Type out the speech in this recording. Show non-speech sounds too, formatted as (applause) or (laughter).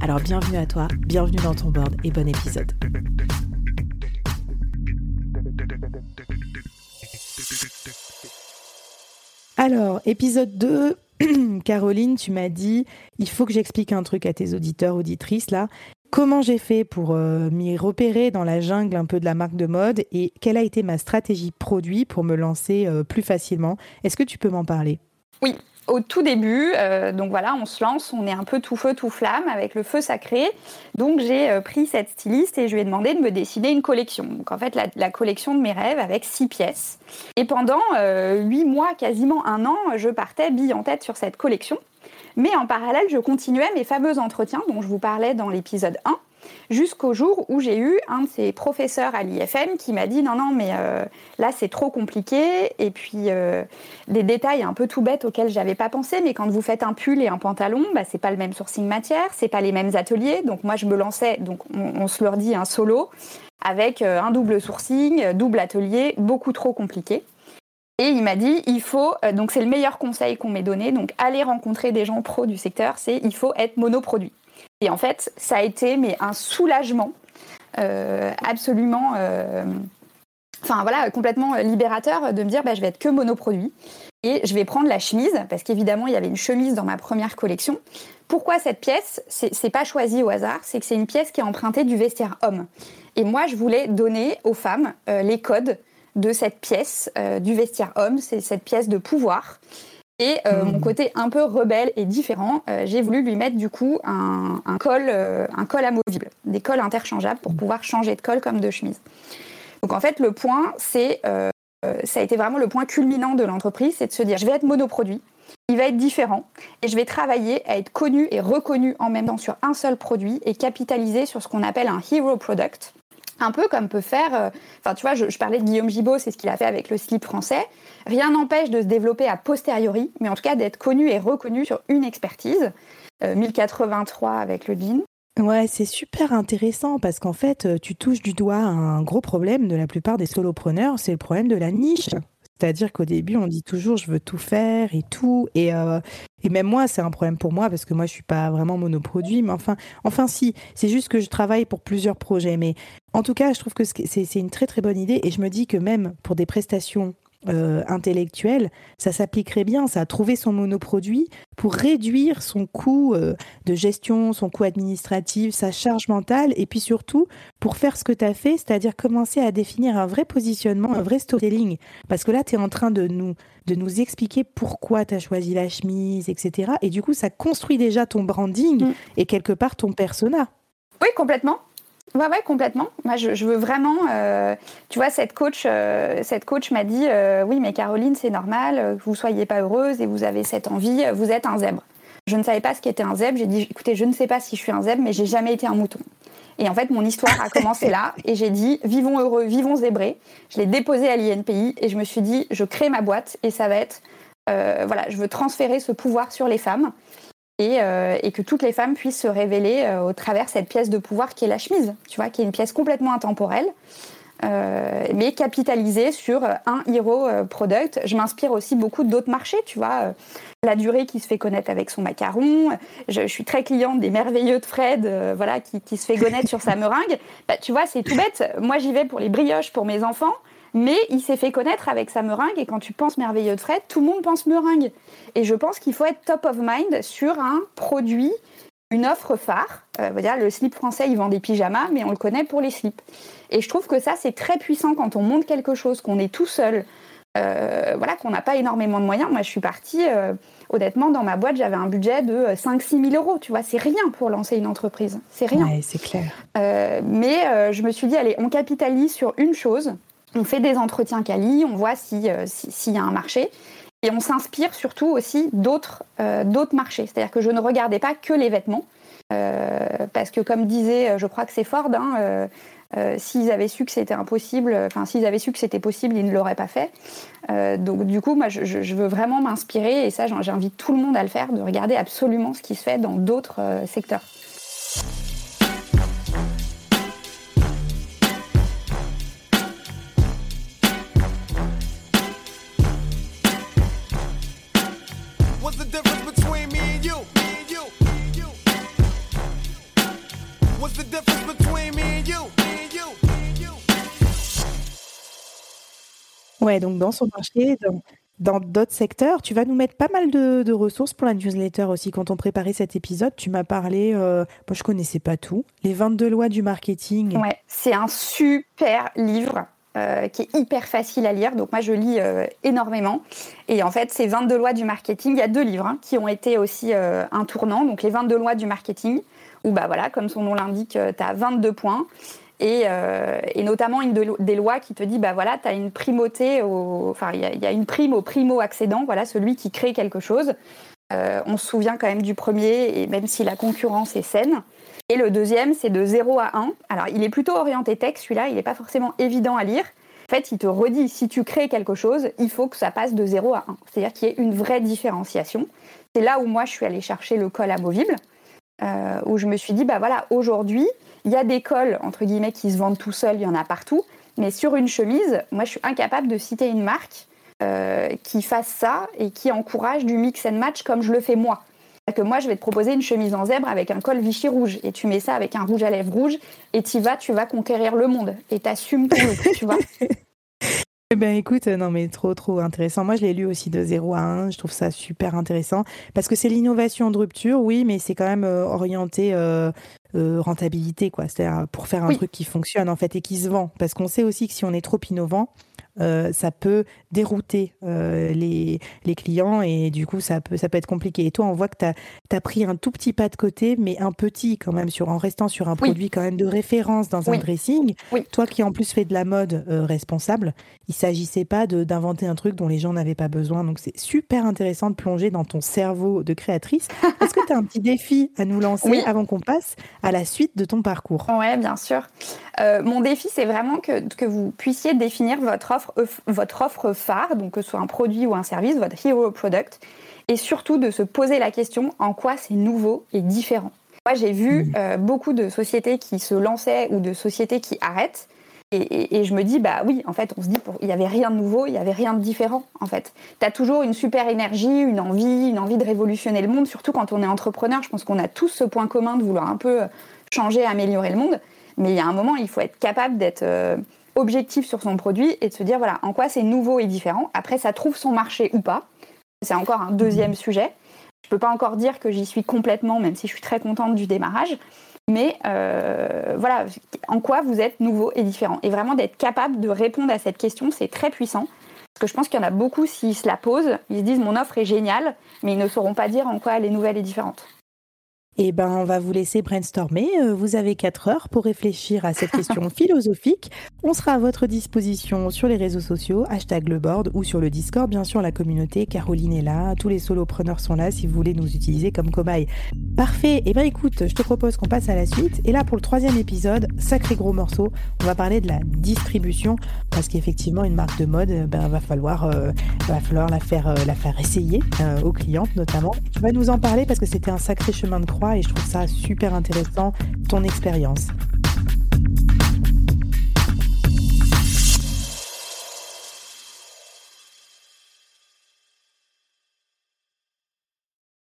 Alors bienvenue à toi, bienvenue dans ton board et bon épisode. Alors, épisode 2, (clears throat) Caroline, tu m'as dit, il faut que j'explique un truc à tes auditeurs, auditrices, là. Comment j'ai fait pour euh, m'y repérer dans la jungle un peu de la marque de mode et quelle a été ma stratégie produit pour me lancer euh, plus facilement? Est-ce que tu peux m'en parler? Oui, au tout début, euh, donc voilà, on se lance, on est un peu tout feu, tout flamme avec le feu sacré. Donc j'ai euh, pris cette styliste et je lui ai demandé de me dessiner une collection. Donc en fait, la, collection de mes rêves avec six pièces. Et pendant euh, huit mois, quasiment un an, je partais bille en tête sur cette collection. Mais en parallèle, je continuais mes fameux entretiens dont je vous parlais dans l'épisode 1 jusqu'au jour où j'ai eu un de ses professeurs à l'IFM qui m'a dit non, non, mais euh, là c'est trop compliqué. Et puis euh, des détails un peu tout bêtes auxquels j'avais pas pensé, mais quand vous faites un pull et un pantalon, bah, c'est pas le même sourcing matière, c'est pas les mêmes ateliers. Donc moi je me lançais, donc on, se leur dit un solo avec euh, un double sourcing, double atelier, beaucoup trop compliqué. Et il m'a dit, il faut, donc c'est le meilleur conseil qu'on m'ait donné, donc aller rencontrer des gens pros du secteur, c'est il faut être monoproduit. Et en fait, ça a été un soulagement euh, absolument, euh, enfin voilà, complètement libérateur de me dire, bah, je vais être que monoproduit et je vais prendre la chemise parce qu'évidemment il y avait une chemise dans ma première collection. Pourquoi cette pièce? C'est pas choisi au hasard, c'est que c'est une pièce qui est empruntée du vestiaire homme. Et moi, je voulais donner aux femmes euh, les codes de cette pièce du vestiaire homme, c'est cette pièce de pouvoir. Et euh, mon hmm. côté un peu rebelle et différent, euh, j'ai voulu lui mettre du coup un, col, euh, un col amovible, des cols interchangeables pour pouvoir changer de col comme de chemise. Donc en fait, le point, c'est, ça a été vraiment le point culminant de l'entreprise, c'est de se dire, je vais être monoproduit, il va être différent et je vais travailler à être connu et reconnu en même temps sur un seul produit et capitaliser sur ce qu'on appelle un hero product. Un peu comme peut faire, euh, enfin tu vois, je, parlais de Guillaume Gibault, c'est ce qu'il a fait avec le slip français. Rien n'empêche de se développer a posteriori, mais en tout cas d'être connu et reconnu sur une expertise. 1083 euh, avec le jean. Ouais, c'est super intéressant parce qu'en fait, euh, tu touches du doigt un gros problème de la plupart des solopreneurs, c'est le problème de la niche. C'est-à-dire qu'au début, on dit toujours je veux tout faire et tout. Et, euh, et même moi, c'est un problème pour moi parce que moi, je suis pas vraiment monoproduit. Mais enfin, enfin si, c'est juste que je travaille pour plusieurs projets. Mais en tout cas, je trouve que c'est une très très bonne idée. Et je me dis que même pour des prestations euh, intellectuel, ça s'appliquerait bien, ça a trouvé son monoproduit pour réduire son coût euh, de gestion, son coût administratif, sa charge mentale, et puis surtout pour faire ce que tu as fait, c'est-à-dire commencer à définir un vrai positionnement, un vrai storytelling. Parce que là, tu es en train de nous, de nous expliquer pourquoi tu as choisi la chemise, etc. Et du coup, ça construit déjà ton branding mm. et quelque part ton persona. Oui, complètement. Ouais, ouais, complètement. Moi, je, veux vraiment. Euh, tu vois, cette coach, euh, cette coach m'a dit euh, Oui, mais Caroline, c'est normal que vous soyez pas heureuse et vous avez cette envie, vous êtes un zèbre. Je ne savais pas ce qu'était un zèbre. J'ai dit Écoutez, je ne sais pas si je suis un zèbre, mais j'ai jamais été un mouton. Et en fait, mon histoire a commencé là. Et j'ai dit Vivons heureux, vivons zébrés. Je l'ai déposé à l'INPI et je me suis dit Je crée ma boîte et ça va être. voilà, je veux transférer ce pouvoir sur les femmes. Euh, et, que toutes les femmes puissent se révéler euh, au travers cette pièce de pouvoir qui est la chemise, tu vois, qui est une pièce complètement intemporelle, euh, mais capitalisée sur un hero product. Je m'inspire aussi beaucoup d'autres marchés, tu vois, la durée qui se fait connaître avec son macaron. Je, suis très cliente des merveilleux de Fred, voilà, qui, se fait connaître sur sa meringue. Bah, tu vois, c'est tout bête. Moi, j'y vais pour les brioches pour mes enfants. Mais il s'est fait connaître avec sa meringue et quand tu penses merveilleux de Fred, tout le monde pense meringue. Et je pense qu'il faut être top of mind sur un produit une offre phare. Euh, dire, le slip français, il vend des pyjamas, mais on le connaît pour les slips. Et je trouve que ça, c'est très puissant quand on monte quelque chose, qu'on est tout seul, euh, voilà, qu'on n'a pas énormément de moyens. Moi, je suis partie, euh, honnêtement, dans ma boîte, j'avais un budget de 5-6 000 euros. Tu vois, c'est rien pour lancer une entreprise. C'est rien. Ouais, c'est clair. mais je me suis dit, allez, on capitalise sur une chose. On fait des entretiens quali, on voit s'il si, y a un marché. Et on s'inspire surtout aussi d'autres marchés. C'est-à-dire que je ne regardais pas que les vêtements. parce que comme disait, je crois que c'est Ford, hein, euh, s'ils avaient su que c'était impossible, enfin s'ils avaient su que c'était possible, ils ne l'auraient pas fait. Euh, donc du coup, moi, je, veux vraiment m'inspirer et ça, j'invite tout le monde à le faire, de regarder absolument ce qui se fait dans d'autres euh, secteurs. Ouais, donc dans son marché, dans d'autres secteurs, tu vas nous mettre pas mal de, ressources pour la newsletter aussi. Quand on préparait cet épisode, tu m'as parlé, euh, moi je connaissais pas tout, les 22 lois du marketing. Ouais, c'est un super livre. Euh, qui est hyper facile à lire. Donc moi, je lis euh, énormément. Et en fait, ces 22 lois du marketing, il y a deux livres hein, qui ont été aussi un tournant. Donc les 22 lois du marketing, où bah voilà, comme son nom l'indique, tu as 22 points. Euh, et, notamment une des lois qui te dit bah voilà tu une primauté enfin il y, a une prime au primo accédant voilà celui qui crée quelque chose. Euh, on se souvient quand même du premier et même si la concurrence est saine. Et le deuxième c'est de 0 à 1 alors il est plutôt orienté texte celui-là il n'est pas forcément évident à lire. En fait il te redit si tu crées quelque chose il faut que ça passe de 0 à 1 c'est-à-dire qu'il y ait une vraie différenciation. C'est là où moi je suis allée chercher le col amovible euh, où je me suis dit bah voilà aujourd'hui il y a des cols, entre guillemets, qui se vendent tout seuls, il y en a partout. Mais sur une chemise, moi, je suis incapable de citer une marque euh, qui fasse ça et qui encourage du mix and match comme je le fais moi. Que moi, je vais te proposer une chemise en zèbre avec un col Vichy rouge et tu mets ça avec un rouge à lèvres rouge et tu vas, tu vas conquérir le monde et t'assumes tout, tu vois. (laughs) Eh ben écoute, non mais trop trop intéressant. Moi je l'ai lu aussi de 0 à 1, je trouve ça super intéressant. Parce que c'est l'innovation de rupture, oui, mais c'est quand même euh, orienté euh, euh, rentabilité quoi, c'est-à-dire pour faire un truc qui fonctionne en fait et qui se vend. Parce qu'on sait aussi que si on est trop innovant, euh, ça peut dérouter euh, les, les, clients et du coup, ça peut, ça peut être compliqué. Et toi, on voit que tu as, pris un tout petit pas de côté, mais un petit quand même, sur, en restant sur un produit quand même de référence dans un dressing. Toi qui en plus fais de la mode euh, responsable, il s'agissait pas d'inventer un truc dont les gens n'avaient pas besoin. Donc c'est super intéressant de plonger dans ton cerveau de créatrice. (laughs) Est-ce que tu as un petit défi à nous lancer avant qu'on passe à la suite de ton parcours? Oui, bien sûr. mon défi, c'est vraiment que, que vous puissiez définir votre offre votre offre phare, donc que ce soit un produit ou un service, votre hero product, et surtout de se poser la question en quoi c'est nouveau et différent. Moi, j'ai vu mmh. euh, beaucoup de sociétés qui se lançaient ou de sociétés qui arrêtent. Et, je me dis, bah oui, en fait, on se dit, il n'y avait rien de nouveau, il n'y avait rien de différent, en fait. Tu as toujours une super énergie, une envie, une envie de révolutionner le monde, surtout quand on est entrepreneur. Je pense qu'on a tous ce point commun de vouloir un peu changer, améliorer le monde. Mais il y a un moment, il faut être capable d'être euh, objectif sur son produit et de se dire voilà en quoi c'est nouveau et différent. Après, ça trouve son marché ou pas. C'est encore un deuxième mhm. sujet. Je peux pas encore dire que j'y suis complètement, même si je suis très contente du démarrage. Mais euh, voilà, en quoi vous êtes nouveau et différent. Et vraiment d'être capable de répondre à cette question, c'est très puissant. Parce que je pense qu'il y en a beaucoup, s'ils se la posent, ils se disent mon offre est géniale, mais ils ne sauront pas dire en quoi elle est nouvelle et différente. Eh ben, on va vous laisser brainstormer. Euh, vous avez quatre heures pour réfléchir à cette question (laughs) philosophique. On sera à votre disposition sur les réseaux sociaux, hashtag le board ou sur le Discord, bien sûr, la communauté. Caroline est là, tous les solopreneurs sont là si vous voulez nous utiliser comme cobaye. Parfait. Eh ben, écoute, je te propose qu'on passe à la suite. Et là, pour le troisième épisode, sacré gros morceau, on va parler de la distribution parce qu'effectivement, une marque de mode, ben, va falloir, euh, va falloir la faire, euh, la faire essayer aux clientes notamment. Tu vas nous en parler parce que c'était un sacré chemin de croix et je trouve ça super intéressant, ton expérience.